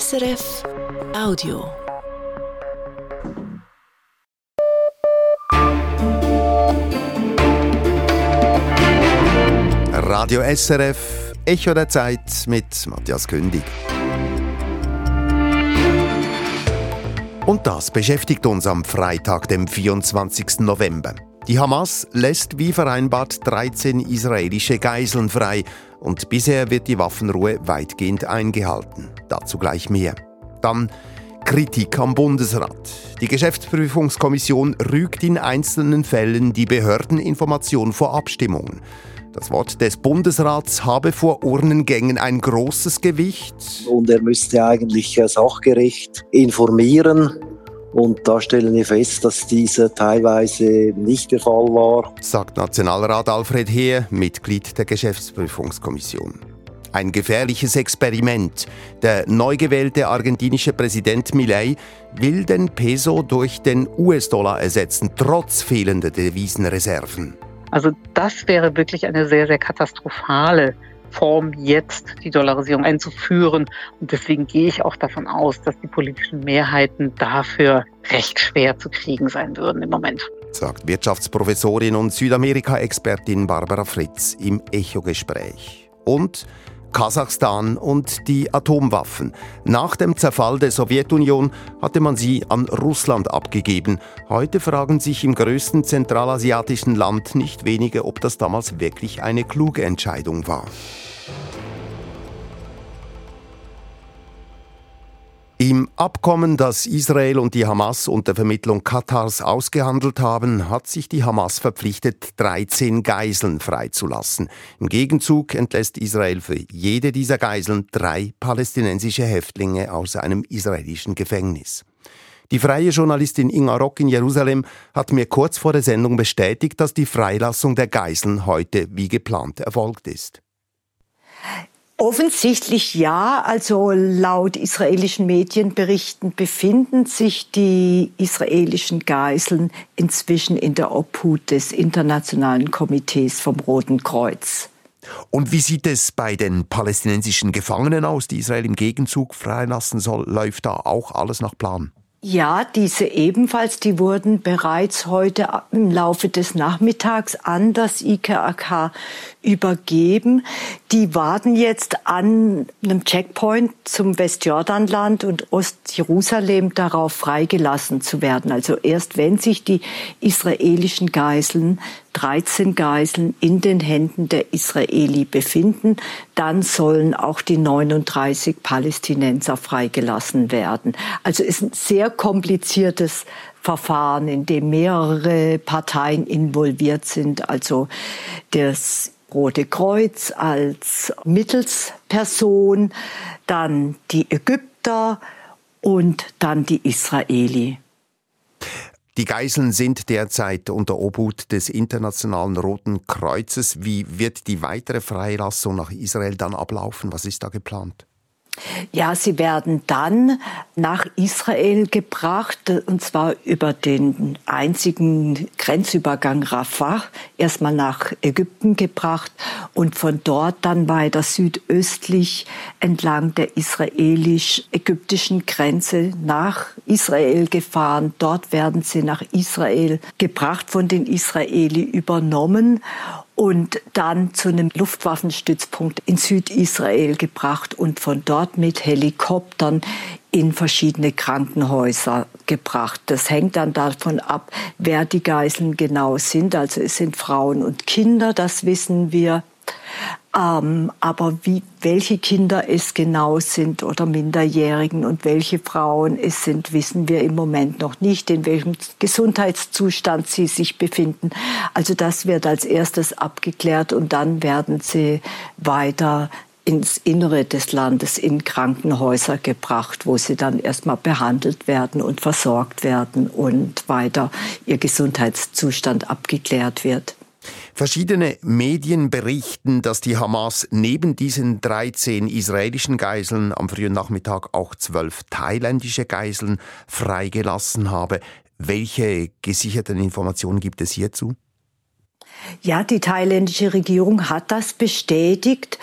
SRF Audio. Radio SRF, Echo der Zeit mit Matthias Kündig. Und das beschäftigt uns am Freitag, dem 24. November. Die Hamas lässt wie vereinbart 13 israelische Geiseln frei und bisher wird die Waffenruhe weitgehend eingehalten. Dazu gleich mehr. Dann Kritik am Bundesrat. Die Geschäftsprüfungskommission rügt in einzelnen Fällen die Behördeninformation vor Abstimmungen. Das Wort des Bundesrats habe vor Urnengängen ein großes Gewicht. Und er müsste eigentlich sachgerecht informieren. Und da stellen wir fest, dass dieser teilweise nicht der Fall war. Sagt Nationalrat Alfred Heer, Mitglied der Geschäftsprüfungskommission. Ein gefährliches Experiment. Der neu gewählte argentinische Präsident Milei will den Peso durch den US-Dollar ersetzen, trotz fehlender Devisenreserven. Also das wäre wirklich eine sehr, sehr katastrophale Form, jetzt die Dollarisierung einzuführen. Und deswegen gehe ich auch davon aus, dass die politischen Mehrheiten dafür recht schwer zu kriegen sein würden im Moment. Sagt Wirtschaftsprofessorin und Südamerika-Expertin Barbara Fritz im Echo-Gespräch. Und Kasachstan und die Atomwaffen. Nach dem Zerfall der Sowjetunion hatte man sie an Russland abgegeben. Heute fragen sich im größten zentralasiatischen Land nicht wenige, ob das damals wirklich eine kluge Entscheidung war. Im Abkommen, das Israel und die Hamas unter Vermittlung Katars ausgehandelt haben, hat sich die Hamas verpflichtet, 13 Geiseln freizulassen. Im Gegenzug entlässt Israel für jede dieser Geiseln drei palästinensische Häftlinge aus einem israelischen Gefängnis. Die freie Journalistin Inga Rock in Jerusalem hat mir kurz vor der Sendung bestätigt, dass die Freilassung der Geiseln heute wie geplant erfolgt ist. Offensichtlich ja. Also laut israelischen Medienberichten befinden sich die israelischen Geiseln inzwischen in der Obhut des Internationalen Komitees vom Roten Kreuz. Und wie sieht es bei den palästinensischen Gefangenen aus, die Israel im Gegenzug freilassen soll? Läuft da auch alles nach Plan? Ja, diese ebenfalls, die wurden bereits heute im Laufe des Nachmittags an das IKAK übergeben. Die warten jetzt an einem Checkpoint zum Westjordanland und Ostjerusalem darauf freigelassen zu werden. Also erst wenn sich die israelischen Geiseln 13 Geiseln in den Händen der Israeli befinden, dann sollen auch die 39 Palästinenser freigelassen werden. Also ist ein sehr kompliziertes Verfahren, in dem mehrere Parteien involviert sind. Also das Rote Kreuz als Mittelsperson, dann die Ägypter und dann die Israeli. Die Geiseln sind derzeit unter Obhut des Internationalen Roten Kreuzes. Wie wird die weitere Freilassung nach Israel dann ablaufen? Was ist da geplant? Ja, sie werden dann nach Israel gebracht, und zwar über den einzigen Grenzübergang Rafah, erstmal nach Ägypten gebracht und von dort dann weiter südöstlich entlang der israelisch-ägyptischen Grenze nach Israel gefahren. Dort werden sie nach Israel gebracht, von den Israeli übernommen und dann zu einem Luftwaffenstützpunkt in Südisrael gebracht und von dort mit Helikoptern in verschiedene Krankenhäuser gebracht. Das hängt dann davon ab, wer die Geiseln genau sind. Also es sind Frauen und Kinder, das wissen wir. Ähm, aber wie, welche Kinder es genau sind oder Minderjährigen und welche Frauen es sind, wissen wir im Moment noch nicht, in welchem Gesundheitszustand sie sich befinden. Also das wird als erstes abgeklärt und dann werden sie weiter ins Innere des Landes in Krankenhäuser gebracht, wo sie dann erstmal behandelt werden und versorgt werden und weiter ihr Gesundheitszustand abgeklärt wird. Verschiedene Medien berichten, dass die Hamas neben diesen 13 israelischen Geiseln am frühen Nachmittag auch zwölf thailändische Geiseln freigelassen habe. Welche gesicherten Informationen gibt es hierzu? Ja, die thailändische Regierung hat das bestätigt.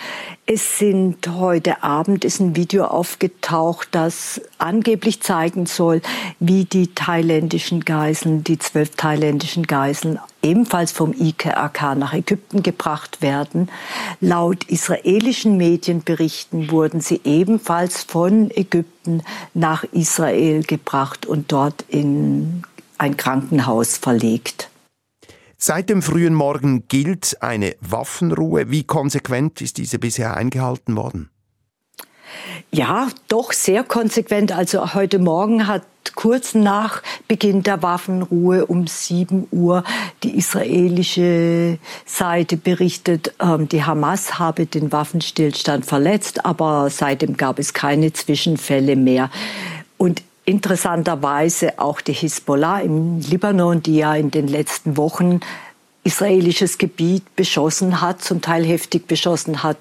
Es sind heute Abend ist ein Video aufgetaucht, das angeblich zeigen soll, wie die thailändischen Geiseln, die zwölf thailändischen Geiseln, ebenfalls vom IKRK nach Ägypten gebracht werden. Laut israelischen Medienberichten wurden sie ebenfalls von Ägypten nach Israel gebracht und dort in ein Krankenhaus verlegt. Seit dem frühen Morgen gilt eine Waffenruhe. Wie konsequent ist diese bisher eingehalten worden? Ja, doch sehr konsequent. Also heute Morgen hat kurz nach Beginn der Waffenruhe um 7 Uhr die israelische Seite berichtet, ähm, die Hamas habe den Waffenstillstand verletzt, aber seitdem gab es keine Zwischenfälle mehr. Und interessanterweise auch die Hisbollah im Libanon, die ja in den letzten Wochen israelisches Gebiet beschossen hat, zum Teil heftig beschossen hat,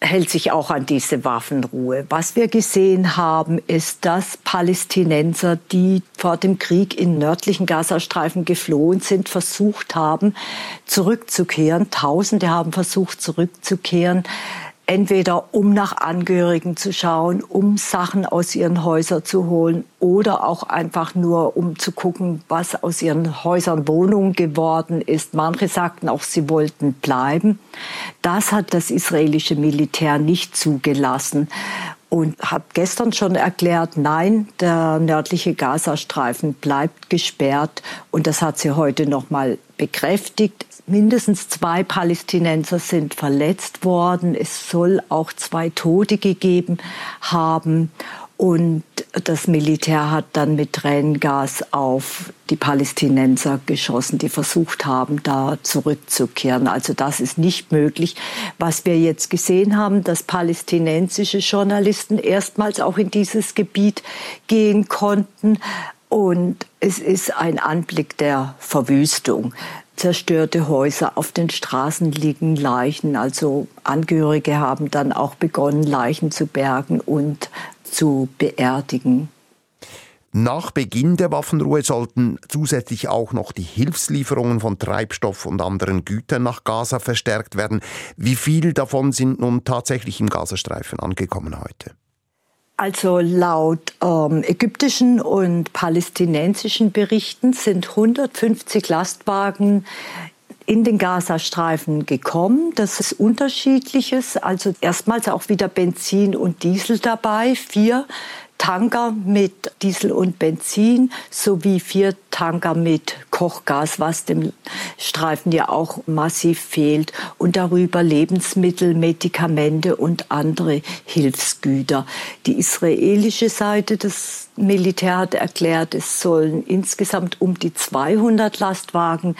hält sich auch an diese Waffenruhe. Was wir gesehen haben, ist, dass Palästinenser, die vor dem Krieg in nördlichen Gazastreifen geflohen sind, versucht haben, zurückzukehren. Tausende haben versucht, zurückzukehren entweder um nach Angehörigen zu schauen, um Sachen aus ihren Häusern zu holen oder auch einfach nur um zu gucken, was aus ihren Häusern Wohnungen geworden ist. Manche sagten auch, sie wollten bleiben. Das hat das israelische Militär nicht zugelassen und hat gestern schon erklärt, nein, der nördliche Gazastreifen bleibt gesperrt und das hat sie heute noch mal bekräftigt. Mindestens zwei Palästinenser sind verletzt worden. Es soll auch zwei Tote gegeben haben. Und das Militär hat dann mit Tränengas auf die Palästinenser geschossen, die versucht haben, da zurückzukehren. Also das ist nicht möglich. Was wir jetzt gesehen haben, dass palästinensische Journalisten erstmals auch in dieses Gebiet gehen konnten. Und es ist ein Anblick der Verwüstung zerstörte Häuser, auf den Straßen liegen Leichen. Also Angehörige haben dann auch begonnen, Leichen zu bergen und zu beerdigen. Nach Beginn der Waffenruhe sollten zusätzlich auch noch die Hilfslieferungen von Treibstoff und anderen Gütern nach Gaza verstärkt werden. Wie viel davon sind nun tatsächlich im Gazastreifen angekommen heute? Also laut ähm, ägyptischen und palästinensischen Berichten sind 150 Lastwagen in den Gazastreifen gekommen. Das ist unterschiedliches. Also erstmals auch wieder Benzin und Diesel dabei. Vier Tanker mit Diesel und Benzin sowie vier Tanker mit Kochgas, was dem Streifen ja auch massiv fehlt. Und darüber Lebensmittel, Medikamente und andere Hilfsgüter. Die israelische Seite des Militär hat erklärt, es sollen insgesamt um die 200 Lastwagen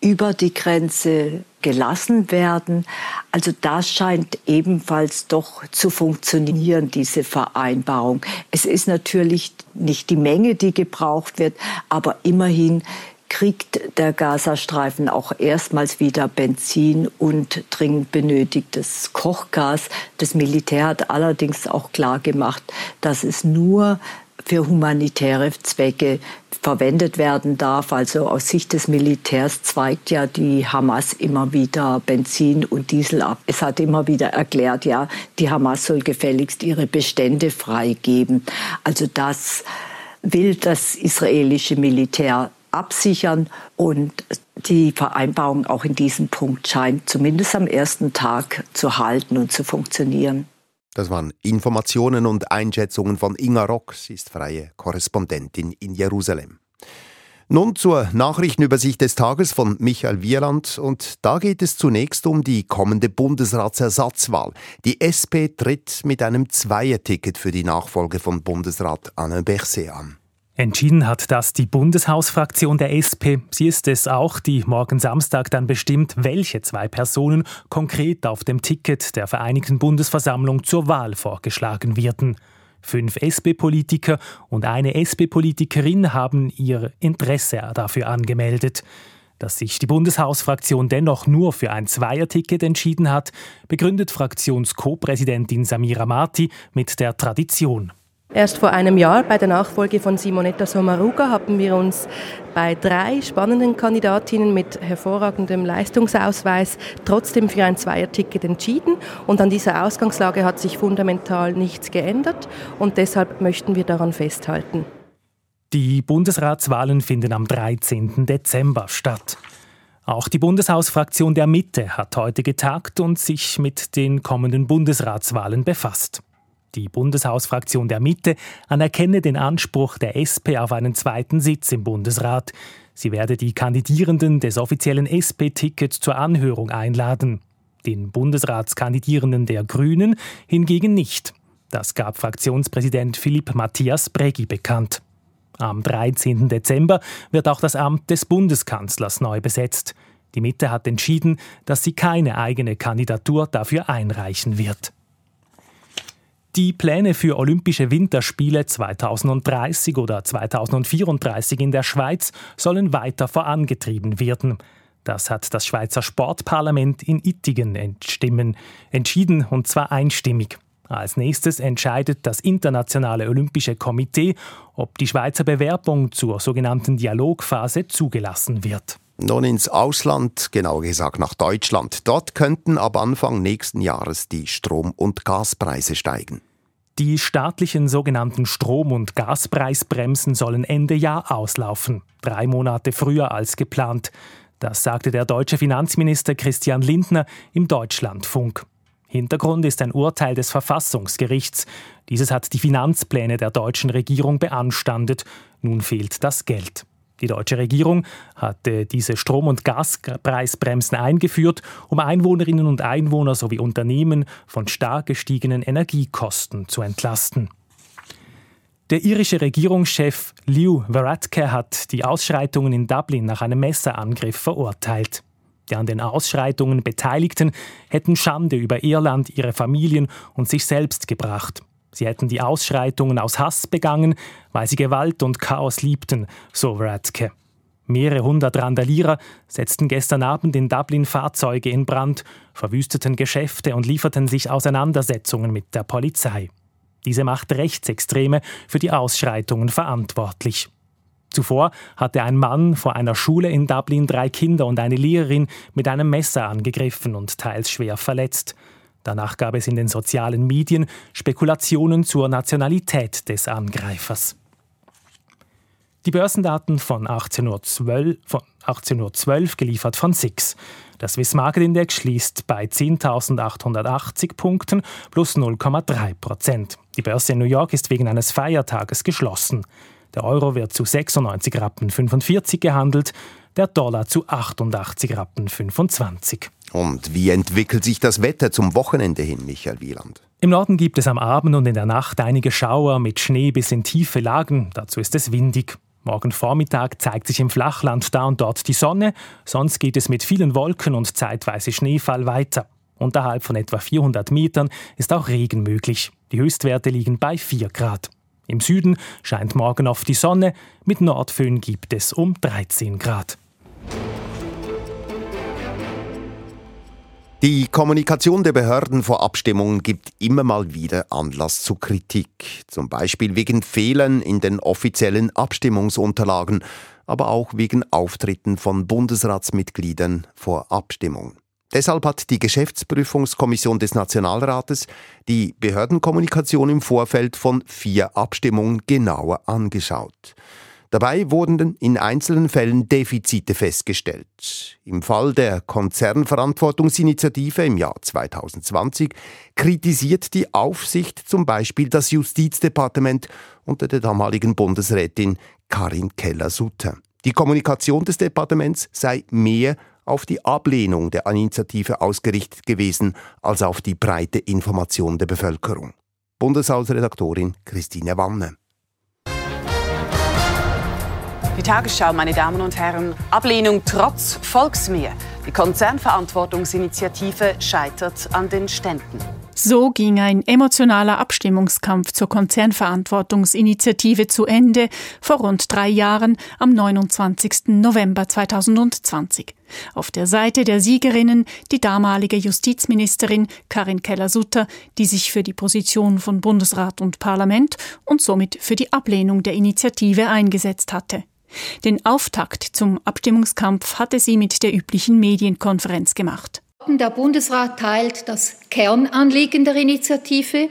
über die Grenze gelassen werden. Also das scheint ebenfalls doch zu funktionieren, diese Vereinbarung. Es ist natürlich nicht die Menge, die gebraucht wird, aber immerhin kriegt der Gazastreifen auch erstmals wieder Benzin und dringend benötigtes Kochgas. Das Militär hat allerdings auch klar gemacht, dass es nur für humanitäre Zwecke verwendet werden darf. Also aus Sicht des Militärs zweigt ja die Hamas immer wieder Benzin und Diesel ab. Es hat immer wieder erklärt, ja, die Hamas soll gefälligst ihre Bestände freigeben. Also das will das israelische Militär absichern und die Vereinbarung auch in diesem Punkt scheint zumindest am ersten Tag zu halten und zu funktionieren. Das waren Informationen und Einschätzungen von Inga Rock. Sie ist freie Korrespondentin in Jerusalem. Nun zur Nachrichtenübersicht des Tages von Michael Wieland und da geht es zunächst um die kommende Bundesratsersatzwahl. Die SP tritt mit einem Zweierticket für die Nachfolge von Bundesrat Anne Berset an. Entschieden hat das die Bundeshausfraktion der SP. Sie ist es auch, die morgen Samstag dann bestimmt, welche zwei Personen konkret auf dem Ticket der Vereinigten Bundesversammlung zur Wahl vorgeschlagen werden. Fünf SP-Politiker und eine SP-Politikerin haben ihr Interesse dafür angemeldet. Dass sich die Bundeshausfraktion dennoch nur für ein Zweierticket entschieden hat, begründet Fraktions-Co-Präsidentin Samira Marti mit der Tradition. Erst vor einem Jahr bei der Nachfolge von Simonetta Sommaruga haben wir uns bei drei spannenden Kandidatinnen mit hervorragendem Leistungsausweis trotzdem für ein Zweierticket entschieden. Und an dieser Ausgangslage hat sich fundamental nichts geändert und deshalb möchten wir daran festhalten. Die Bundesratswahlen finden am 13. Dezember statt. Auch die Bundeshausfraktion der Mitte hat heute getagt und sich mit den kommenden Bundesratswahlen befasst. Die Bundeshausfraktion der Mitte anerkenne den Anspruch der SP auf einen zweiten Sitz im Bundesrat. Sie werde die Kandidierenden des offiziellen SP-Tickets zur Anhörung einladen. Den Bundesratskandidierenden der Grünen hingegen nicht. Das gab Fraktionspräsident Philipp Matthias Bregi bekannt. Am 13. Dezember wird auch das Amt des Bundeskanzlers neu besetzt. Die Mitte hat entschieden, dass sie keine eigene Kandidatur dafür einreichen wird. Die Pläne für Olympische Winterspiele 2030 oder 2034 in der Schweiz sollen weiter vorangetrieben werden. Das hat das Schweizer Sportparlament in Ittigen entschieden, und zwar einstimmig. Als nächstes entscheidet das Internationale Olympische Komitee, ob die Schweizer Bewerbung zur sogenannten Dialogphase zugelassen wird. Nun ins Ausland, genauer gesagt nach Deutschland. Dort könnten ab Anfang nächsten Jahres die Strom- und Gaspreise steigen. Die staatlichen sogenannten Strom- und Gaspreisbremsen sollen Ende Jahr auslaufen, drei Monate früher als geplant. Das sagte der deutsche Finanzminister Christian Lindner im Deutschlandfunk. Hintergrund ist ein Urteil des Verfassungsgerichts. Dieses hat die Finanzpläne der deutschen Regierung beanstandet. Nun fehlt das Geld. Die deutsche Regierung hatte diese Strom- und Gaspreisbremsen eingeführt, um Einwohnerinnen und Einwohner sowie Unternehmen von stark gestiegenen Energiekosten zu entlasten. Der irische Regierungschef Liu Varadkar hat die Ausschreitungen in Dublin nach einem Messerangriff verurteilt. Die an den Ausschreitungen Beteiligten hätten Schande über Irland, ihre Familien und sich selbst gebracht. Sie hätten die Ausschreitungen aus Hass begangen, weil sie Gewalt und Chaos liebten, so Radke. Mehrere hundert Randalierer setzten gestern Abend in Dublin Fahrzeuge in Brand, verwüsteten Geschäfte und lieferten sich Auseinandersetzungen mit der Polizei. Diese macht Rechtsextreme für die Ausschreitungen verantwortlich. Zuvor hatte ein Mann vor einer Schule in Dublin drei Kinder und eine Lehrerin mit einem Messer angegriffen und teils schwer verletzt. Danach gab es in den sozialen Medien Spekulationen zur Nationalität des Angreifers. Die Börsendaten von 18.12 Uhr, von 18 geliefert von SIX. Das Swiss Market Index schließt bei 10.880 Punkten plus 0,3 Prozent. Die Börse in New York ist wegen eines Feiertages geschlossen. Der Euro wird zu 96 Rappen 45 gehandelt, der Dollar zu 88 Rappen 25. Und wie entwickelt sich das Wetter zum Wochenende hin, Michael Wieland? Im Norden gibt es am Abend und in der Nacht einige Schauer mit Schnee bis in tiefe Lagen. Dazu ist es windig. Morgen Vormittag zeigt sich im Flachland da und dort die Sonne, sonst geht es mit vielen Wolken und zeitweise Schneefall weiter. Unterhalb von etwa 400 Metern ist auch Regen möglich. Die Höchstwerte liegen bei 4 Grad. Im Süden scheint morgen oft die Sonne, mit Nordföhn gibt es um 13 Grad. Die Kommunikation der Behörden vor Abstimmungen gibt immer mal wieder Anlass zu Kritik, zum Beispiel wegen Fehlern in den offiziellen Abstimmungsunterlagen, aber auch wegen Auftritten von Bundesratsmitgliedern vor Abstimmungen. Deshalb hat die Geschäftsprüfungskommission des Nationalrates die Behördenkommunikation im Vorfeld von vier Abstimmungen genauer angeschaut. Dabei wurden in einzelnen Fällen Defizite festgestellt. Im Fall der Konzernverantwortungsinitiative im Jahr 2020 kritisiert die Aufsicht zum Beispiel das Justizdepartement unter der damaligen Bundesrätin Karin Keller-Sutter. Die Kommunikation des Departements sei mehr auf die Ablehnung der Initiative ausgerichtet gewesen als auf die breite Information der Bevölkerung. Bundeshausredaktorin Christine Wanne. Die Tagesschau, meine Damen und Herren. Ablehnung trotz Volksmehr. Die Konzernverantwortungsinitiative scheitert an den Ständen. So ging ein emotionaler Abstimmungskampf zur Konzernverantwortungsinitiative zu Ende vor rund drei Jahren am 29. November 2020. Auf der Seite der Siegerinnen die damalige Justizministerin Karin Keller-Sutter, die sich für die Position von Bundesrat und Parlament und somit für die Ablehnung der Initiative eingesetzt hatte. Den Auftakt zum Abstimmungskampf hatte sie mit der üblichen Medienkonferenz gemacht. Der Bundesrat teilt das Kernanliegen der Initiative,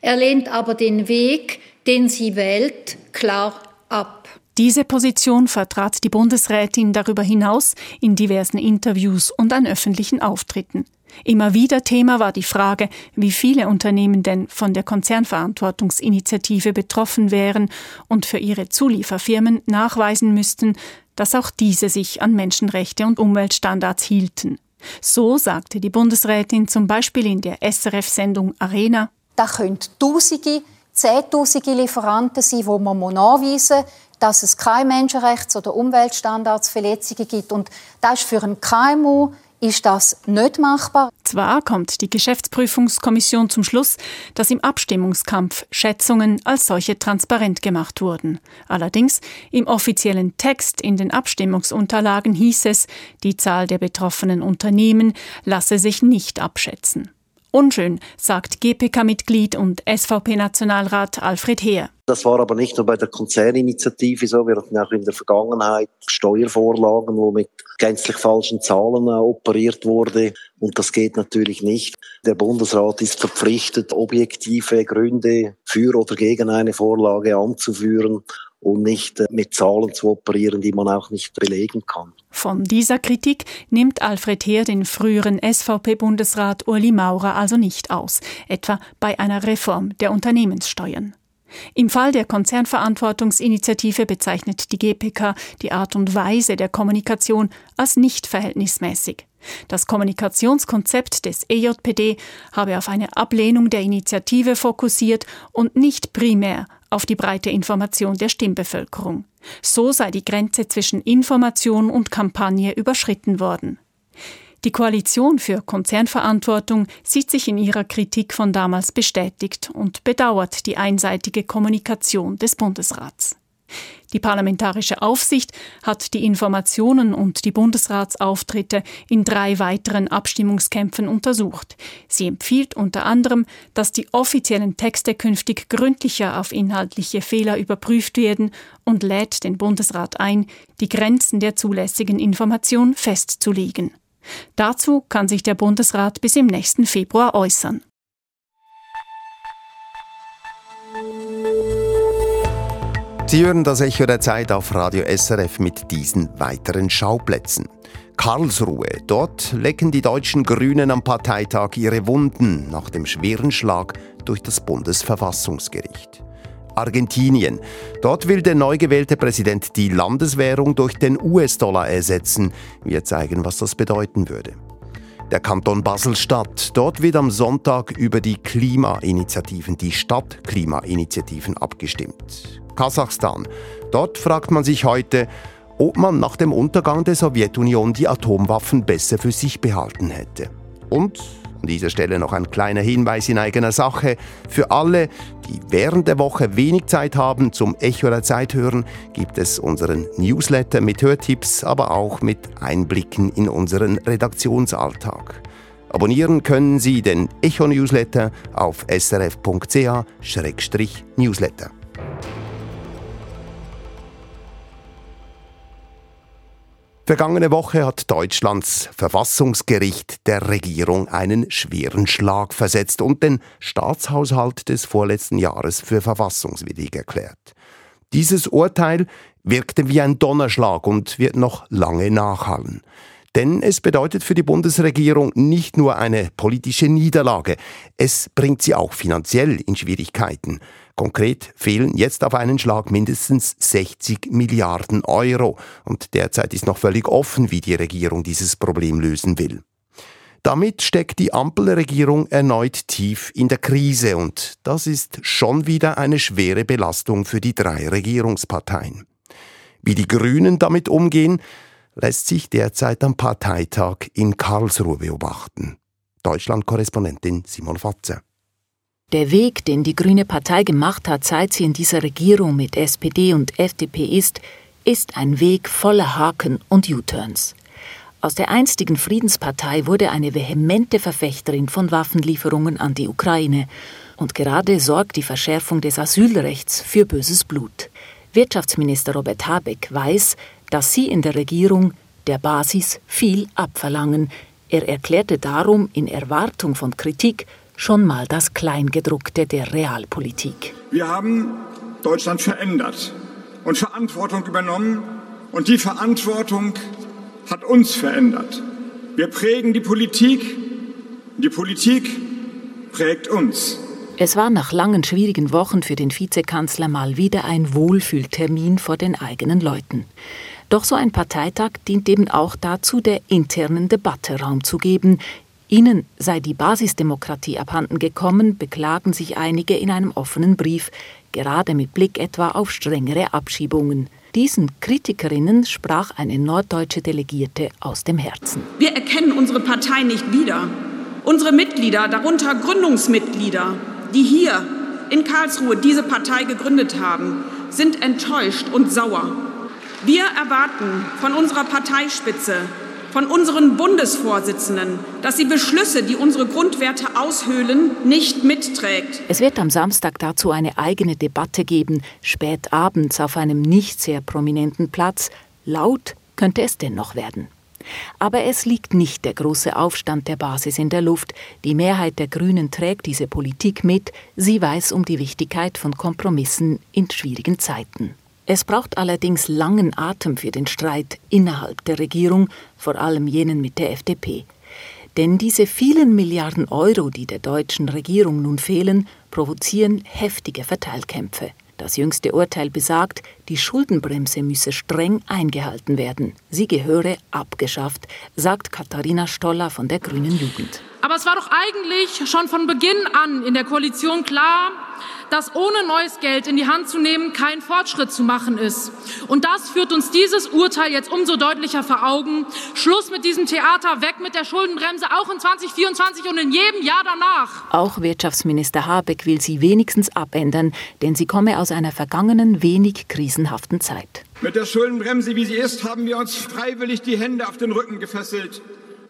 er lehnt aber den Weg, den sie wählt, klar ab. Diese Position vertrat die Bundesrätin darüber hinaus in diversen Interviews und an öffentlichen Auftritten. Immer wieder Thema war die Frage, wie viele Unternehmen denn von der Konzernverantwortungsinitiative betroffen wären und für ihre Zulieferfirmen nachweisen müssten, dass auch diese sich an Menschenrechte und Umweltstandards hielten. So sagte die Bundesrätin zum Beispiel in der SRF-Sendung Arena. Da können Tausende, Zehntausende Lieferanten sein, wo man nachweisen muss, dass es keine Menschenrechts- oder Umweltstandardsverletzungen gibt. Und das ist für ein KMU ist das nicht machbar. Zwar kommt die Geschäftsprüfungskommission zum Schluss, dass im Abstimmungskampf Schätzungen als solche transparent gemacht wurden. Allerdings im offiziellen Text in den Abstimmungsunterlagen hieß es, die Zahl der betroffenen Unternehmen lasse sich nicht abschätzen. Unschön, sagt GPK-Mitglied und SVP-Nationalrat Alfred Heer. Das war aber nicht nur bei der Konzerninitiative so. Wir hatten auch in der Vergangenheit Steuervorlagen, wo mit gänzlich falschen Zahlen operiert wurde. Und das geht natürlich nicht. Der Bundesrat ist verpflichtet, objektive Gründe für oder gegen eine Vorlage anzuführen und nicht äh, mit Zahlen zu operieren, die man auch nicht belegen kann. Von dieser Kritik nimmt Alfred Heer den früheren SVP-Bundesrat Uli Maurer also nicht aus, etwa bei einer Reform der Unternehmenssteuern. Im Fall der Konzernverantwortungsinitiative bezeichnet die GPK die Art und Weise der Kommunikation als nicht verhältnismäßig. Das Kommunikationskonzept des EJPD habe auf eine Ablehnung der Initiative fokussiert und nicht primär auf die breite Information der Stimmbevölkerung. So sei die Grenze zwischen Information und Kampagne überschritten worden. Die Koalition für Konzernverantwortung sieht sich in ihrer Kritik von damals bestätigt und bedauert die einseitige Kommunikation des Bundesrats. Die parlamentarische Aufsicht hat die Informationen und die Bundesratsauftritte in drei weiteren Abstimmungskämpfen untersucht. Sie empfiehlt unter anderem, dass die offiziellen Texte künftig gründlicher auf inhaltliche Fehler überprüft werden und lädt den Bundesrat ein, die Grenzen der zulässigen Information festzulegen. Dazu kann sich der Bundesrat bis im nächsten Februar äußern. Sie hören das Echo der Zeit auf Radio SRF mit diesen weiteren Schauplätzen. Karlsruhe. Dort lecken die deutschen Grünen am Parteitag ihre Wunden nach dem schweren Schlag durch das Bundesverfassungsgericht. Argentinien. Dort will der neu gewählte Präsident die Landeswährung durch den US-Dollar ersetzen. Wir zeigen, was das bedeuten würde. Der Kanton Basel-Stadt. Dort wird am Sonntag über die Klimainitiativen, die Stadtklimainitiativen abgestimmt. Kasachstan. Dort fragt man sich heute, ob man nach dem Untergang der Sowjetunion die Atomwaffen besser für sich behalten hätte. Und an dieser Stelle noch ein kleiner Hinweis in eigener Sache. Für alle, die während der Woche wenig Zeit haben zum Echo der Zeit hören, gibt es unseren Newsletter mit Hörtipps, aber auch mit Einblicken in unseren Redaktionsalltag. Abonnieren können Sie den Echo Newsletter auf srf.ch-newsletter. Vergangene Woche hat Deutschlands Verfassungsgericht der Regierung einen schweren Schlag versetzt und den Staatshaushalt des vorletzten Jahres für verfassungswidrig erklärt. Dieses Urteil wirkte wie ein Donnerschlag und wird noch lange nachhallen. Denn es bedeutet für die Bundesregierung nicht nur eine politische Niederlage, es bringt sie auch finanziell in Schwierigkeiten. Konkret fehlen jetzt auf einen Schlag mindestens 60 Milliarden Euro. Und derzeit ist noch völlig offen, wie die Regierung dieses Problem lösen will. Damit steckt die Ampelregierung erneut tief in der Krise und das ist schon wieder eine schwere Belastung für die drei Regierungsparteien. Wie die Grünen damit umgehen, lässt sich derzeit am Parteitag in Karlsruhe beobachten. Deutschland-Korrespondentin Simon Fatze. Der Weg, den die Grüne Partei gemacht hat, seit sie in dieser Regierung mit SPD und FDP ist, ist ein Weg voller Haken und U-Turns. Aus der einstigen Friedenspartei wurde eine vehemente Verfechterin von Waffenlieferungen an die Ukraine. Und gerade sorgt die Verschärfung des Asylrechts für böses Blut. Wirtschaftsminister Robert Habeck weiß, dass sie in der Regierung der Basis viel abverlangen. Er erklärte darum in Erwartung von Kritik schon mal das Kleingedruckte der Realpolitik. Wir haben Deutschland verändert und Verantwortung übernommen und die Verantwortung hat uns verändert. Wir prägen die Politik, die Politik prägt uns. Es war nach langen schwierigen Wochen für den Vizekanzler mal wieder ein Wohlfühltermin vor den eigenen Leuten. Doch so ein Parteitag dient eben auch dazu, der internen Debatte Raum zu geben. Ihnen sei die Basisdemokratie abhanden gekommen, beklagen sich einige in einem offenen Brief, gerade mit Blick etwa auf strengere Abschiebungen. Diesen Kritikerinnen sprach eine norddeutsche Delegierte aus dem Herzen. Wir erkennen unsere Partei nicht wieder. Unsere Mitglieder, darunter Gründungsmitglieder, die hier in Karlsruhe diese Partei gegründet haben, sind enttäuscht und sauer. Wir erwarten von unserer Parteispitze, von unseren Bundesvorsitzenden, dass sie Beschlüsse, die unsere Grundwerte aushöhlen, nicht mitträgt. Es wird am Samstag dazu eine eigene Debatte geben, spät abends auf einem nicht sehr prominenten Platz. Laut könnte es dennoch werden. Aber es liegt nicht der große Aufstand der Basis in der Luft. Die Mehrheit der Grünen trägt diese Politik mit. Sie weiß um die Wichtigkeit von Kompromissen in schwierigen Zeiten. Es braucht allerdings langen Atem für den Streit innerhalb der Regierung, vor allem jenen mit der FDP. Denn diese vielen Milliarden Euro, die der deutschen Regierung nun fehlen, provozieren heftige Verteilkämpfe. Das jüngste Urteil besagt, die Schuldenbremse müsse streng eingehalten werden. Sie gehöre abgeschafft, sagt Katharina Stoller von der Grünen Jugend. Aber es war doch eigentlich schon von Beginn an in der Koalition klar, dass ohne neues Geld in die Hand zu nehmen kein Fortschritt zu machen ist. Und das führt uns dieses Urteil jetzt umso deutlicher vor Augen. Schluss mit diesem Theater, weg mit der Schuldenbremse, auch in 2024 und in jedem Jahr danach. Auch Wirtschaftsminister Habeck will sie wenigstens abändern, denn sie komme aus einer vergangenen, wenig krisenhaften Zeit. Mit der Schuldenbremse, wie sie ist, haben wir uns freiwillig die Hände auf den Rücken gefesselt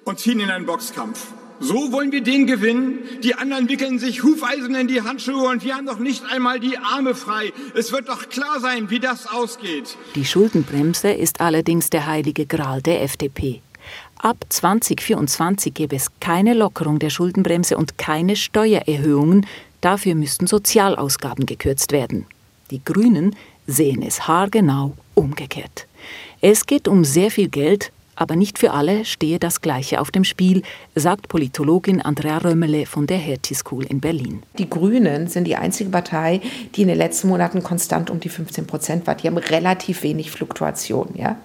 und ziehen in einen Boxkampf. So wollen wir den gewinnen. Die anderen wickeln sich Hufeisen in die Handschuhe und wir haben doch nicht einmal die Arme frei. Es wird doch klar sein, wie das ausgeht. Die Schuldenbremse ist allerdings der heilige Gral der FDP. Ab 2024 gäbe es keine Lockerung der Schuldenbremse und keine Steuererhöhungen. Dafür müssten Sozialausgaben gekürzt werden. Die Grünen sehen es haargenau umgekehrt. Es geht um sehr viel Geld, aber nicht für alle stehe das Gleiche auf dem Spiel, sagt Politologin Andrea Römmele von der Hertie School in Berlin. Die Grünen sind die einzige Partei, die in den letzten Monaten konstant um die 15 Prozent war. Die haben relativ wenig Fluktuation. Ja?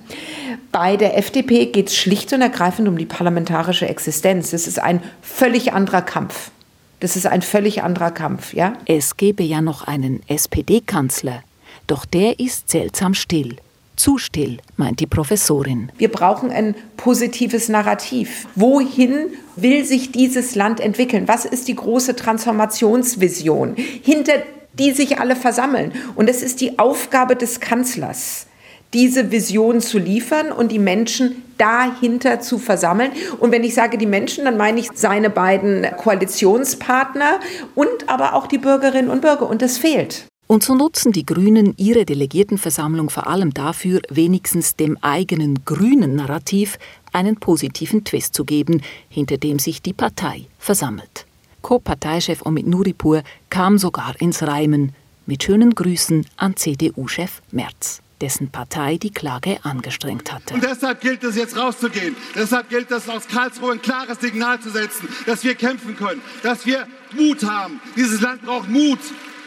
Bei der FDP geht es schlicht und ergreifend um die parlamentarische Existenz. Das ist ein völlig anderer Kampf. Das ist ein völlig anderer Kampf, ja? Es gäbe ja noch einen SPD-Kanzler, doch der ist seltsam still. Zu still, meint die Professorin. Wir brauchen ein positives Narrativ. Wohin will sich dieses Land entwickeln? Was ist die große Transformationsvision, hinter die sich alle versammeln? Und es ist die Aufgabe des Kanzlers, diese Vision zu liefern und die Menschen dahinter zu versammeln. Und wenn ich sage die Menschen, dann meine ich seine beiden Koalitionspartner und aber auch die Bürgerinnen und Bürger. Und das fehlt. Und so nutzen die Grünen ihre Delegiertenversammlung vor allem dafür, wenigstens dem eigenen grünen Narrativ einen positiven Twist zu geben, hinter dem sich die Partei versammelt. Co-Parteichef Omid Nuripur kam sogar ins Reimen mit schönen Grüßen an CDU-Chef Merz dessen Partei die Klage angestrengt hatte. Und deshalb gilt es jetzt rauszugehen. Deshalb gilt es aus Karlsruhe ein klares Signal zu setzen, dass wir kämpfen können, dass wir Mut haben. Dieses Land braucht Mut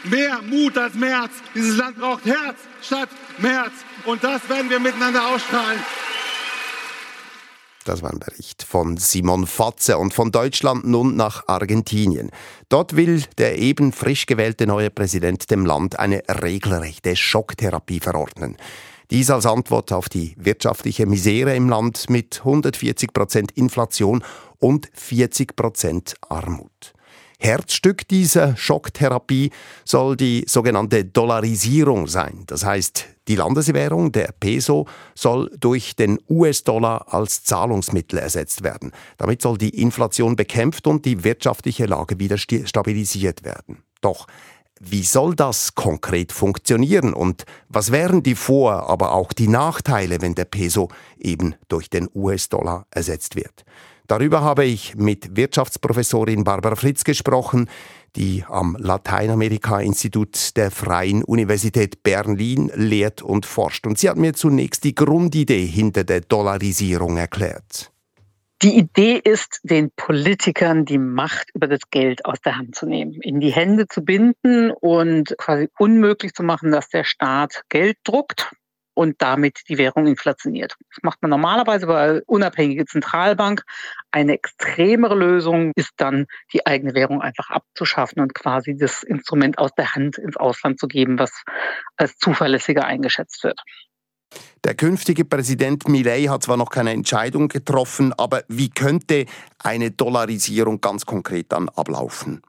mehr Mut als März. Dieses Land braucht Herz statt März. Und das werden wir miteinander ausstrahlen. Das war ein Bericht von Simon Fatze und von Deutschland nun nach Argentinien. Dort will der eben frisch gewählte neue Präsident dem Land eine regelrechte Schocktherapie verordnen. Dies als Antwort auf die wirtschaftliche Misere im Land mit 140 Prozent Inflation und 40 Prozent Armut. Herzstück dieser Schocktherapie soll die sogenannte Dollarisierung sein. Das heißt, die Landeswährung, der Peso, soll durch den US-Dollar als Zahlungsmittel ersetzt werden. Damit soll die Inflation bekämpft und die wirtschaftliche Lage wieder stabilisiert werden. Doch wie soll das konkret funktionieren und was wären die Vor-, aber auch die Nachteile, wenn der Peso eben durch den US-Dollar ersetzt wird? Darüber habe ich mit Wirtschaftsprofessorin Barbara Fritz gesprochen, die am Lateinamerika-Institut der Freien Universität Berlin lehrt und forscht. Und sie hat mir zunächst die Grundidee hinter der Dollarisierung erklärt. Die Idee ist, den Politikern die Macht über das Geld aus der Hand zu nehmen, in die Hände zu binden und quasi unmöglich zu machen, dass der Staat Geld druckt und damit die Währung inflationiert. Das macht man normalerweise bei unabhängiger Zentralbank. Eine extremere Lösung ist dann, die eigene Währung einfach abzuschaffen und quasi das Instrument aus der Hand ins Ausland zu geben, was als zuverlässiger eingeschätzt wird. Der künftige Präsident Millet hat zwar noch keine Entscheidung getroffen, aber wie könnte eine Dollarisierung ganz konkret dann ablaufen?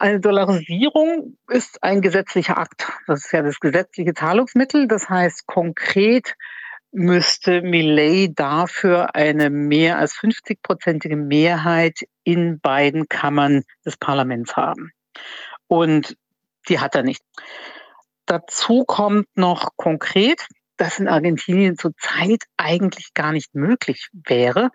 Eine Dollarisierung ist ein gesetzlicher Akt. Das ist ja das gesetzliche Zahlungsmittel. Das heißt, konkret müsste Millet dafür eine mehr als 50-prozentige Mehrheit in beiden Kammern des Parlaments haben. Und die hat er nicht. Dazu kommt noch konkret, dass in Argentinien zurzeit eigentlich gar nicht möglich wäre,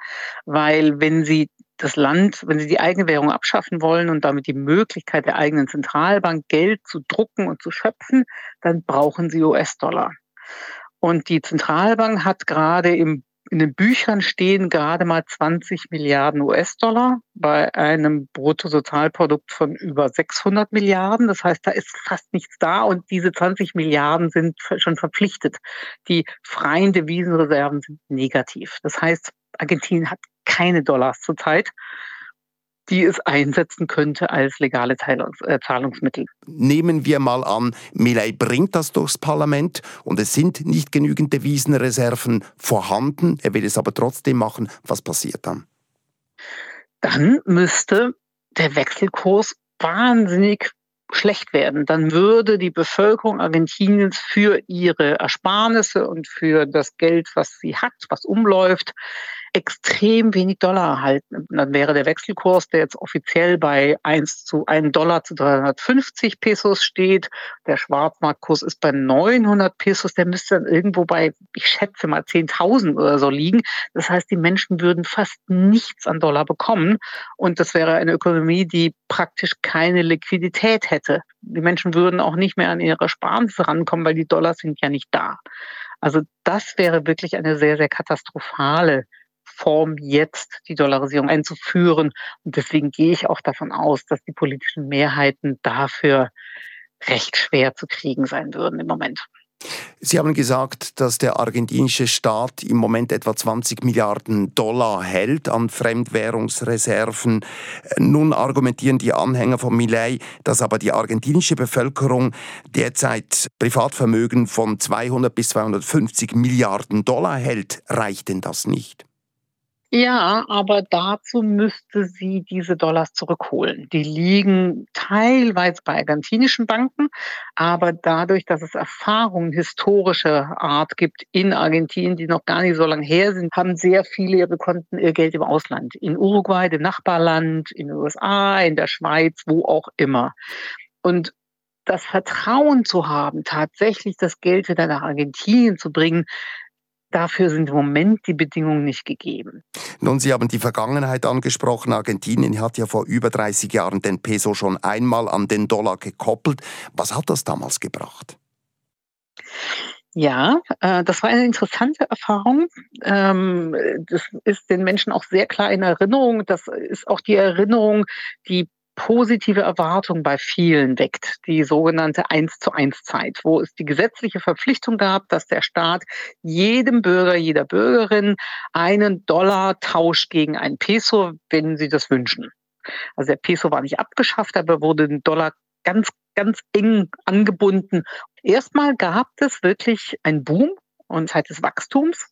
weil wenn sie das Land, wenn sie die eigene Währung abschaffen wollen und damit die Möglichkeit der eigenen Zentralbank Geld zu drucken und zu schöpfen, dann brauchen sie US-Dollar. Und die Zentralbank hat gerade im in den Büchern stehen gerade mal 20 Milliarden US-Dollar bei einem Bruttosozialprodukt von über 600 Milliarden. Das heißt, da ist fast nichts da und diese 20 Milliarden sind schon verpflichtet. Die freien Devisenreserven sind negativ. Das heißt, Argentinien hat keine Dollars zurzeit die es einsetzen könnte als legale äh, Zahlungsmittel. Nehmen wir mal an, Millet bringt das durchs Parlament und es sind nicht genügend Devisenreserven vorhanden, er will es aber trotzdem machen. Was passiert dann? Dann müsste der Wechselkurs wahnsinnig schlecht werden, dann würde die Bevölkerung Argentiniens für ihre Ersparnisse und für das Geld, was sie hat, was umläuft, extrem wenig Dollar erhalten. Dann wäre der Wechselkurs, der jetzt offiziell bei 1 zu 1 Dollar zu 350 Pesos steht, der Schwarzmarktkurs ist bei 900 Pesos, der müsste dann irgendwo bei, ich schätze mal 10.000 oder so liegen. Das heißt, die Menschen würden fast nichts an Dollar bekommen und das wäre eine Ökonomie, die praktisch keine Liquidität hätte. Die Menschen würden auch nicht mehr an ihre Sparnisse rankommen, weil die Dollars sind ja nicht da. Also das wäre wirklich eine sehr, sehr katastrophale Form jetzt die Dollarisierung einzuführen. Und deswegen gehe ich auch davon aus, dass die politischen Mehrheiten dafür recht schwer zu kriegen sein würden im Moment. Sie haben gesagt, dass der argentinische Staat im Moment etwa 20 Milliarden Dollar hält an Fremdwährungsreserven. Nun argumentieren die Anhänger von Millet, dass aber die argentinische Bevölkerung derzeit Privatvermögen von 200 bis 250 Milliarden Dollar hält. Reicht denn das nicht? Ja, aber dazu müsste sie diese Dollars zurückholen. Die liegen teilweise bei argentinischen Banken, aber dadurch, dass es Erfahrungen historischer Art gibt in Argentinien, die noch gar nicht so lange her sind, haben sehr viele ihre Konten ihr Geld im Ausland. In Uruguay, dem Nachbarland, in den USA, in der Schweiz, wo auch immer. Und das Vertrauen zu haben, tatsächlich das Geld wieder nach Argentinien zu bringen, Dafür sind im Moment die Bedingungen nicht gegeben. Nun, Sie haben die Vergangenheit angesprochen. Argentinien hat ja vor über 30 Jahren den Peso schon einmal an den Dollar gekoppelt. Was hat das damals gebracht? Ja, äh, das war eine interessante Erfahrung. Ähm, das ist den Menschen auch sehr klar in Erinnerung. Das ist auch die Erinnerung, die positive Erwartung bei vielen weckt, die sogenannte 1 zu 1 Zeit, wo es die gesetzliche Verpflichtung gab, dass der Staat jedem Bürger, jeder Bürgerin einen Dollar tauscht gegen ein Peso, wenn sie das wünschen. Also der Peso war nicht abgeschafft, aber wurde ein Dollar ganz, ganz eng angebunden. Erstmal gab es wirklich einen Boom und Zeit des Wachstums.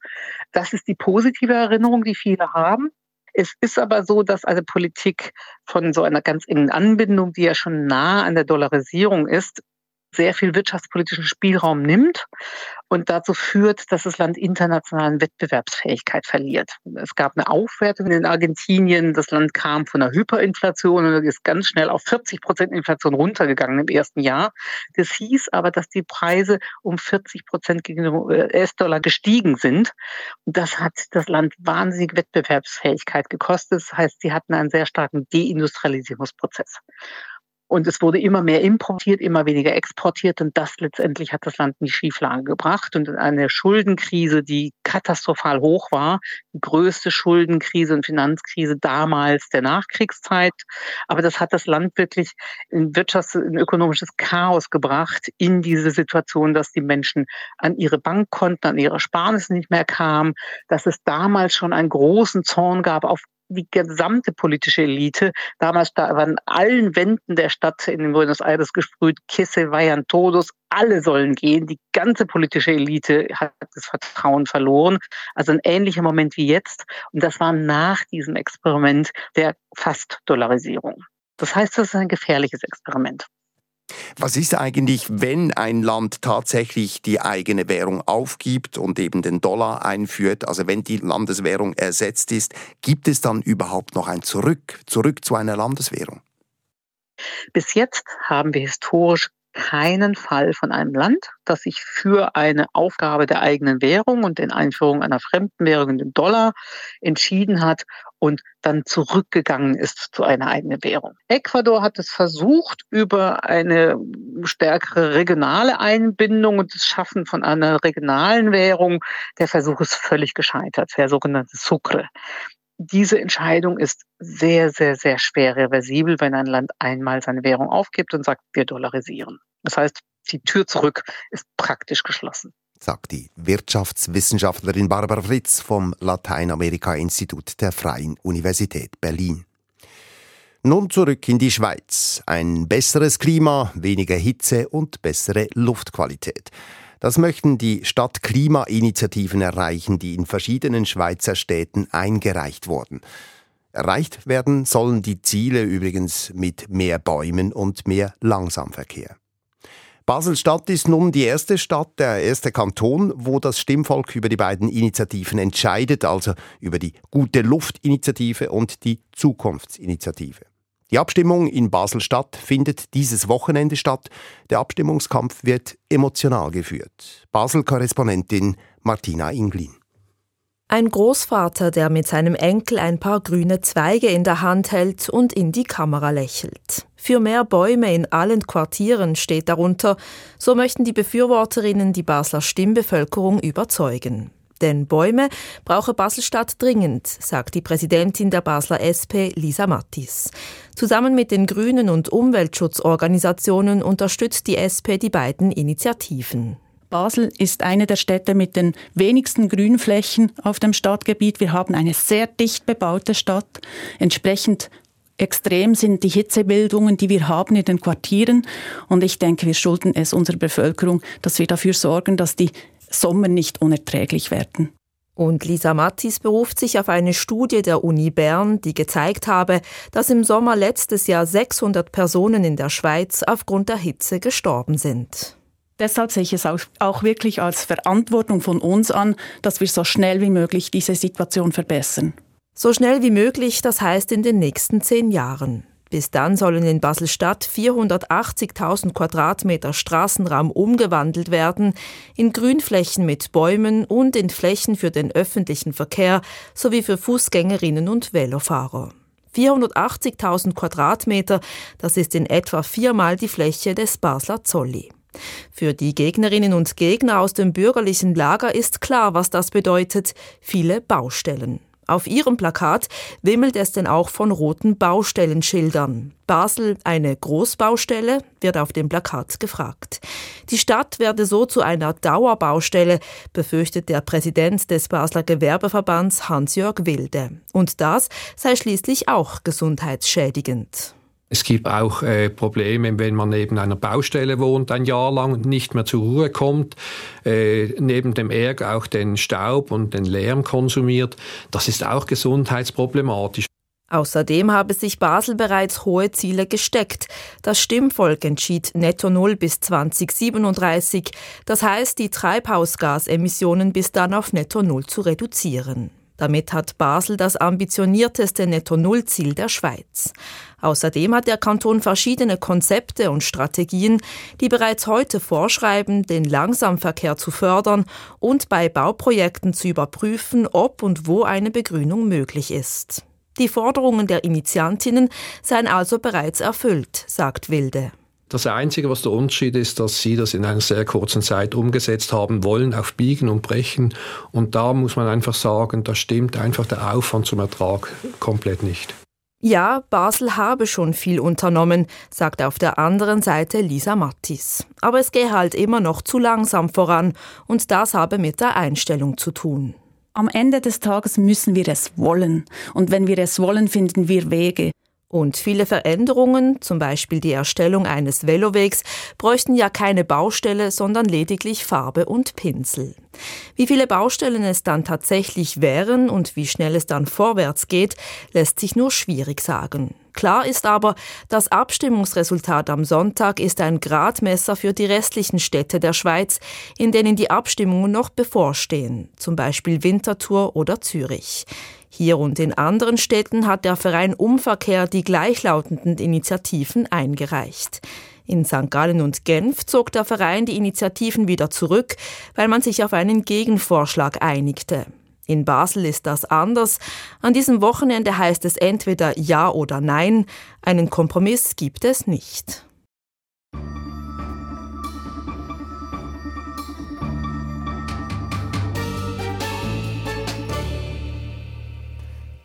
Das ist die positive Erinnerung, die viele haben. Es ist aber so, dass eine Politik von so einer ganz engen Anbindung, die ja schon nah an der Dollarisierung ist, sehr viel wirtschaftspolitischen Spielraum nimmt und dazu führt, dass das Land internationalen Wettbewerbsfähigkeit verliert. Es gab eine Aufwertung in Argentinien. Das Land kam von einer Hyperinflation und ist ganz schnell auf 40 Prozent Inflation runtergegangen im ersten Jahr. Das hieß aber, dass die Preise um 40 Prozent gegen den US-Dollar gestiegen sind. Und das hat das Land wahnsinnig Wettbewerbsfähigkeit gekostet. Das heißt, sie hatten einen sehr starken Deindustrialisierungsprozess. Und es wurde immer mehr importiert, immer weniger exportiert. Und das letztendlich hat das Land in die Schieflage gebracht. Und eine Schuldenkrise, die katastrophal hoch war, die größte Schuldenkrise und Finanzkrise damals der Nachkriegszeit. Aber das hat das Land wirklich in Wirtschafts-, in ökonomisches Chaos gebracht, in diese Situation, dass die Menschen an ihre Bankkonten, an ihre Sparnisse nicht mehr kamen, dass es damals schon einen großen Zorn gab auf die gesamte politische Elite. Damals da waren allen Wänden der Stadt in Buenos Aires gesprüht, Kisse, vayan todos, alle sollen gehen. Die ganze politische Elite hat das Vertrauen verloren. Also ein ähnlicher Moment wie jetzt. Und das war nach diesem Experiment der Fast-Dollarisierung. Das heißt, das ist ein gefährliches Experiment. Was ist eigentlich, wenn ein Land tatsächlich die eigene Währung aufgibt und eben den Dollar einführt, also wenn die Landeswährung ersetzt ist, gibt es dann überhaupt noch ein Zurück, zurück zu einer Landeswährung? Bis jetzt haben wir historisch keinen Fall von einem Land, das sich für eine Aufgabe der eigenen Währung und den Einführung einer fremden Währung, den Dollar, entschieden hat und dann zurückgegangen ist zu einer eigenen Währung. Ecuador hat es versucht über eine stärkere regionale Einbindung und das Schaffen von einer regionalen Währung. Der Versuch ist völlig gescheitert, der sogenannte Sucre diese Entscheidung ist sehr, sehr, sehr schwer reversibel, wenn ein Land einmal seine Währung aufgibt und sagt, wir dollarisieren. Das heißt, die Tür zurück ist praktisch geschlossen. Sagt die Wirtschaftswissenschaftlerin Barbara Fritz vom Lateinamerika-Institut der Freien Universität Berlin. Nun zurück in die Schweiz. Ein besseres Klima, weniger Hitze und bessere Luftqualität. Das möchten die Stadtklimainitiativen erreichen, die in verschiedenen Schweizer Städten eingereicht wurden. Erreicht werden sollen die Ziele übrigens mit mehr Bäumen und mehr Langsamverkehr. Basel-Stadt ist nun die erste Stadt, der erste Kanton, wo das Stimmvolk über die beiden Initiativen entscheidet, also über die Gute Luft-Initiative und die Zukunftsinitiative. Die Abstimmung in Basel-Stadt findet dieses Wochenende statt. Der Abstimmungskampf wird emotional geführt. Basel-Korrespondentin Martina Inglin. Ein Großvater, der mit seinem Enkel ein paar grüne Zweige in der Hand hält und in die Kamera lächelt. Für mehr Bäume in allen Quartieren steht darunter, so möchten die Befürworterinnen die Basler Stimmbevölkerung überzeugen. Denn Bäume brauche Baselstadt dringend, sagt die Präsidentin der Basler SP, Lisa Mattis. Zusammen mit den Grünen und Umweltschutzorganisationen unterstützt die SP die beiden Initiativen. Basel ist eine der Städte mit den wenigsten Grünflächen auf dem Stadtgebiet. Wir haben eine sehr dicht bebaute Stadt. Entsprechend extrem sind die Hitzebildungen, die wir haben in den Quartieren. Und ich denke, wir schulden es unserer Bevölkerung, dass wir dafür sorgen, dass die Sommer nicht unerträglich werden. Und Lisa Mattis beruft sich auf eine Studie der Uni Bern, die gezeigt habe, dass im Sommer letztes Jahr 600 Personen in der Schweiz aufgrund der Hitze gestorben sind. Deshalb sehe ich es auch wirklich als Verantwortung von uns an, dass wir so schnell wie möglich diese Situation verbessern. So schnell wie möglich, das heißt in den nächsten zehn Jahren. Bis dann sollen in Basel-Stadt 480.000 Quadratmeter Straßenraum umgewandelt werden in Grünflächen mit Bäumen und in Flächen für den öffentlichen Verkehr sowie für Fußgängerinnen und Velofahrer. 480.000 Quadratmeter, das ist in etwa viermal die Fläche des Basler Zolli. Für die Gegnerinnen und Gegner aus dem bürgerlichen Lager ist klar, was das bedeutet. Viele Baustellen. Auf ihrem Plakat wimmelt es denn auch von roten Baustellenschildern. Basel eine Großbaustelle, wird auf dem Plakat gefragt. Die Stadt werde so zu einer Dauerbaustelle, befürchtet der Präsident des Basler Gewerbeverbands Hans-Jörg Wilde. Und das sei schließlich auch gesundheitsschädigend. Es gibt auch äh, Probleme, wenn man neben einer Baustelle wohnt ein Jahr lang nicht mehr zur Ruhe kommt, äh, neben dem Ärger auch den Staub und den Lärm konsumiert. Das ist auch gesundheitsproblematisch. Außerdem habe sich Basel bereits hohe Ziele gesteckt. Das Stimmvolk entschied Netto Null bis 2037, das heißt, die Treibhausgasemissionen bis dann auf Netto Null zu reduzieren. Damit hat Basel das ambitionierteste Netto-Null-Ziel der Schweiz. Außerdem hat der Kanton verschiedene Konzepte und Strategien, die bereits heute vorschreiben, den Langsamverkehr zu fördern und bei Bauprojekten zu überprüfen, ob und wo eine Begrünung möglich ist. Die Forderungen der Initiantinnen seien also bereits erfüllt, sagt Wilde. Das Einzige, was der Unterschied ist, dass sie das in einer sehr kurzen Zeit umgesetzt haben wollen, auf Biegen und Brechen. Und da muss man einfach sagen, da stimmt einfach der Aufwand zum Ertrag komplett nicht. Ja, Basel habe schon viel unternommen, sagt auf der anderen Seite Lisa Mattis. Aber es gehe halt immer noch zu langsam voran und das habe mit der Einstellung zu tun. Am Ende des Tages müssen wir es wollen. Und wenn wir es wollen, finden wir Wege. Und viele Veränderungen, zum Beispiel die Erstellung eines Velowegs, bräuchten ja keine Baustelle, sondern lediglich Farbe und Pinsel. Wie viele Baustellen es dann tatsächlich wären und wie schnell es dann vorwärts geht, lässt sich nur schwierig sagen. Klar ist aber, das Abstimmungsresultat am Sonntag ist ein Gradmesser für die restlichen Städte der Schweiz, in denen die Abstimmungen noch bevorstehen, zum Beispiel Winterthur oder Zürich. Hier und in anderen Städten hat der Verein Umverkehr die gleichlautenden Initiativen eingereicht. In St. Gallen und Genf zog der Verein die Initiativen wieder zurück, weil man sich auf einen Gegenvorschlag einigte. In Basel ist das anders. An diesem Wochenende heißt es entweder Ja oder Nein. Einen Kompromiss gibt es nicht.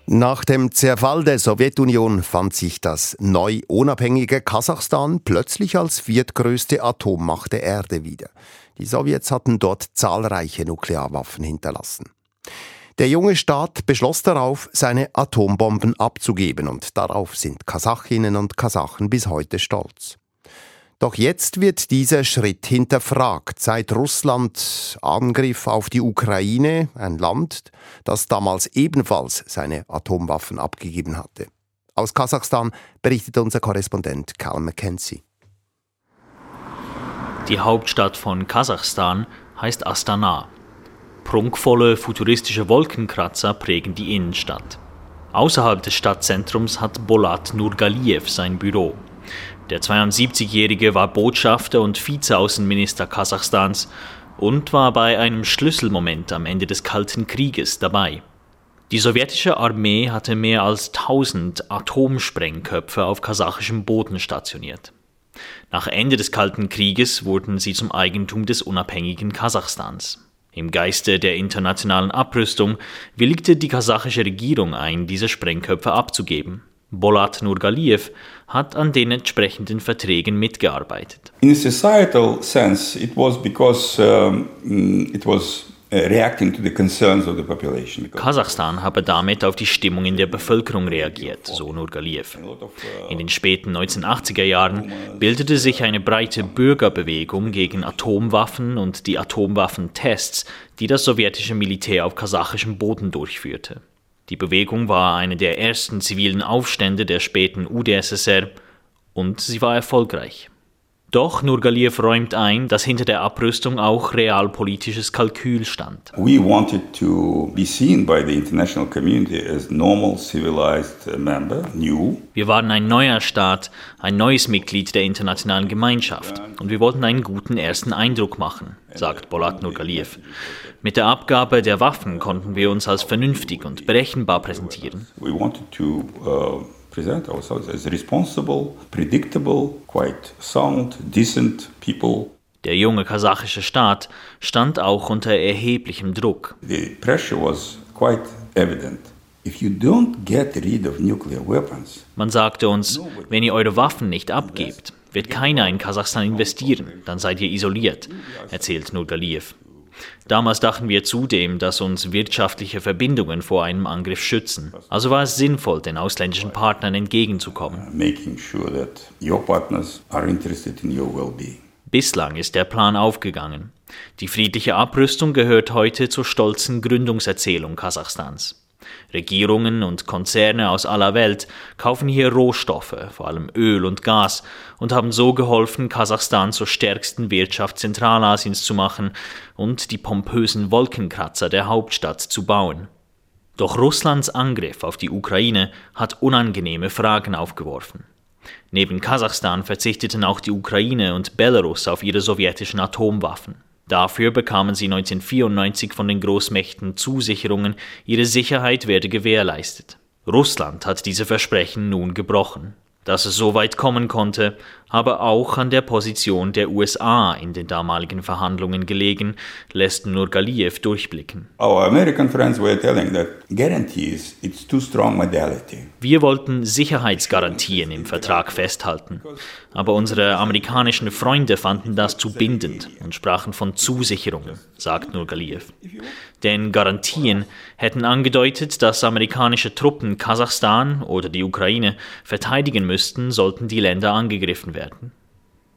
Nach dem Zerfall der Sowjetunion fand sich das neu unabhängige Kasachstan plötzlich als viertgrößte Atommacht der Erde wieder. Die Sowjets hatten dort zahlreiche Nuklearwaffen hinterlassen. Der junge Staat beschloss darauf, seine Atombomben abzugeben und darauf sind Kasachinnen und Kasachen bis heute stolz. Doch jetzt wird dieser Schritt hinterfragt, seit Russland Angriff auf die Ukraine, ein Land, das damals ebenfalls seine Atomwaffen abgegeben hatte. Aus Kasachstan berichtet unser Korrespondent Cal McKenzie. Die Hauptstadt von Kasachstan heißt Astana. Prunkvolle futuristische Wolkenkratzer prägen die Innenstadt. Außerhalb des Stadtzentrums hat Bolat Nurgaliev sein Büro. Der 72-Jährige war Botschafter und Vizeaußenminister Kasachstans und war bei einem Schlüsselmoment am Ende des Kalten Krieges dabei. Die sowjetische Armee hatte mehr als 1000 Atomsprengköpfe auf kasachischem Boden stationiert. Nach Ende des Kalten Krieges wurden sie zum Eigentum des unabhängigen Kasachstans. Im Geiste der internationalen Abrüstung willigte die kasachische Regierung ein, diese Sprengköpfe abzugeben. Bolat Nurgaliev hat an den entsprechenden Verträgen mitgearbeitet. In a societal sense, it was because um, it was reacting to the concerns of the population. Kasachstan habe damit auf die Stimmung in der Bevölkerung reagiert, so Nurgaliev. In den späten 1980er Jahren bildete sich eine breite Bürgerbewegung gegen Atomwaffen und die Atomwaffentests, die das sowjetische Militär auf kasachischem Boden durchführte. Die Bewegung war eine der ersten zivilen Aufstände der späten UdSSR und sie war erfolgreich. Doch Nurgaliev räumt ein, dass hinter der Abrüstung auch realpolitisches Kalkül stand. We wanted to be seen by the international community as normal civilized member, new. Wir waren ein neuer Staat, ein neues Mitglied der internationalen Gemeinschaft und wir wollten einen guten ersten Eindruck machen, sagt Bolat Nurgaliev. Mit der Abgabe der Waffen konnten wir uns als vernünftig und berechenbar präsentieren. We wanted to uh, present ourselves as responsible, predictable, quite sound, decent people. Der junge kasachische Staat stand auch unter erheblichem Druck. The pressure was quite evident. If you don't get rid of nuclear weapons, Man sagte uns, wenn ihr eure Waffen nicht abgebt, wird keiner in Kasachstan investieren, dann seid ihr isoliert, erzählt Nurgaliev. Damals dachten wir zudem, dass uns wirtschaftliche Verbindungen vor einem Angriff schützen. Also war es sinnvoll, den ausländischen Partnern entgegenzukommen. Bislang ist der Plan aufgegangen. Die friedliche Abrüstung gehört heute zur stolzen Gründungserzählung Kasachstans. Regierungen und Konzerne aus aller Welt kaufen hier Rohstoffe, vor allem Öl und Gas, und haben so geholfen, Kasachstan zur stärksten Wirtschaft Zentralasiens zu machen und die pompösen Wolkenkratzer der Hauptstadt zu bauen. Doch Russlands Angriff auf die Ukraine hat unangenehme Fragen aufgeworfen. Neben Kasachstan verzichteten auch die Ukraine und Belarus auf ihre sowjetischen Atomwaffen. Dafür bekamen sie 1994 von den Großmächten Zusicherungen, ihre Sicherheit werde gewährleistet. Russland hat diese Versprechen nun gebrochen. Dass es so weit kommen konnte, aber auch an der Position der USA in den damaligen Verhandlungen gelegen, lässt Nurgaliev durchblicken. Wir wollten Sicherheitsgarantien im Vertrag festhalten, aber unsere amerikanischen Freunde fanden das zu bindend und sprachen von Zusicherungen, sagt Nurgaliev. Denn Garantien hätten angedeutet, dass amerikanische Truppen Kasachstan oder die Ukraine verteidigen müssten, sollten die Länder angegriffen werden.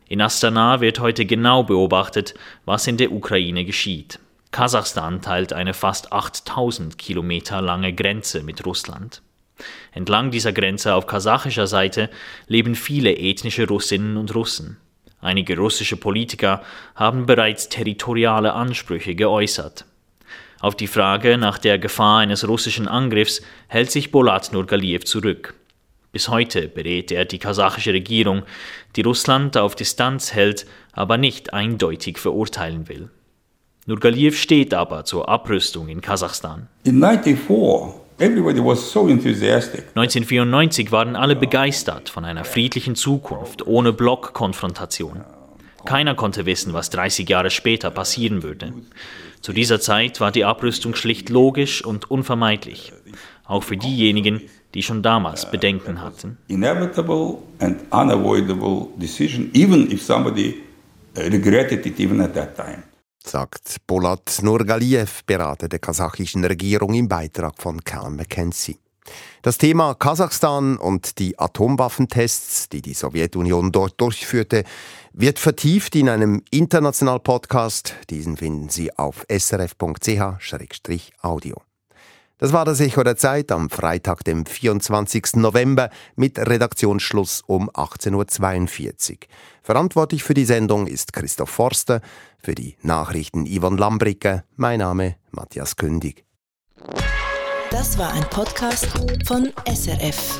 In Astana wird heute genau beobachtet, was in der Ukraine geschieht. Kasachstan teilt eine fast 8000 Kilometer lange Grenze mit Russland. Entlang dieser Grenze auf kasachischer Seite leben viele ethnische Russinnen und Russen. Einige russische Politiker haben bereits territoriale Ansprüche geäußert. Auf die Frage nach der Gefahr eines russischen Angriffs hält sich Bolat Nurgaliev zurück. Bis heute berät er die kasachische Regierung, die Russland auf Distanz hält, aber nicht eindeutig verurteilen will. Nurgaliev steht aber zur Abrüstung in Kasachstan. In 1994 waren alle begeistert von einer friedlichen Zukunft ohne Blockkonfrontation. Keiner konnte wissen, was 30 Jahre später passieren würde. Zu dieser Zeit war die Abrüstung schlicht logisch und unvermeidlich, auch für diejenigen, die schon damals Bedenken hatten. Inevitable and unavoidable decision, even if somebody uh, regretted it even at that time sagt Bolat Nurgaliev, Berater der kasachischen Regierung im Beitrag von Cal McKenzie. Das Thema Kasachstan und die Atomwaffentests, die die Sowjetunion dort durchführte, wird vertieft in einem International-Podcast. Diesen finden Sie auf srf.ch-audio. Das war das Echo der Zeit am Freitag, dem 24. November mit Redaktionsschluss um 18.42 Uhr. Verantwortlich für die Sendung ist Christoph Forster, für die Nachrichten Yvonne Lambricke. Mein Name Matthias Kündig. Das war ein Podcast von SRF.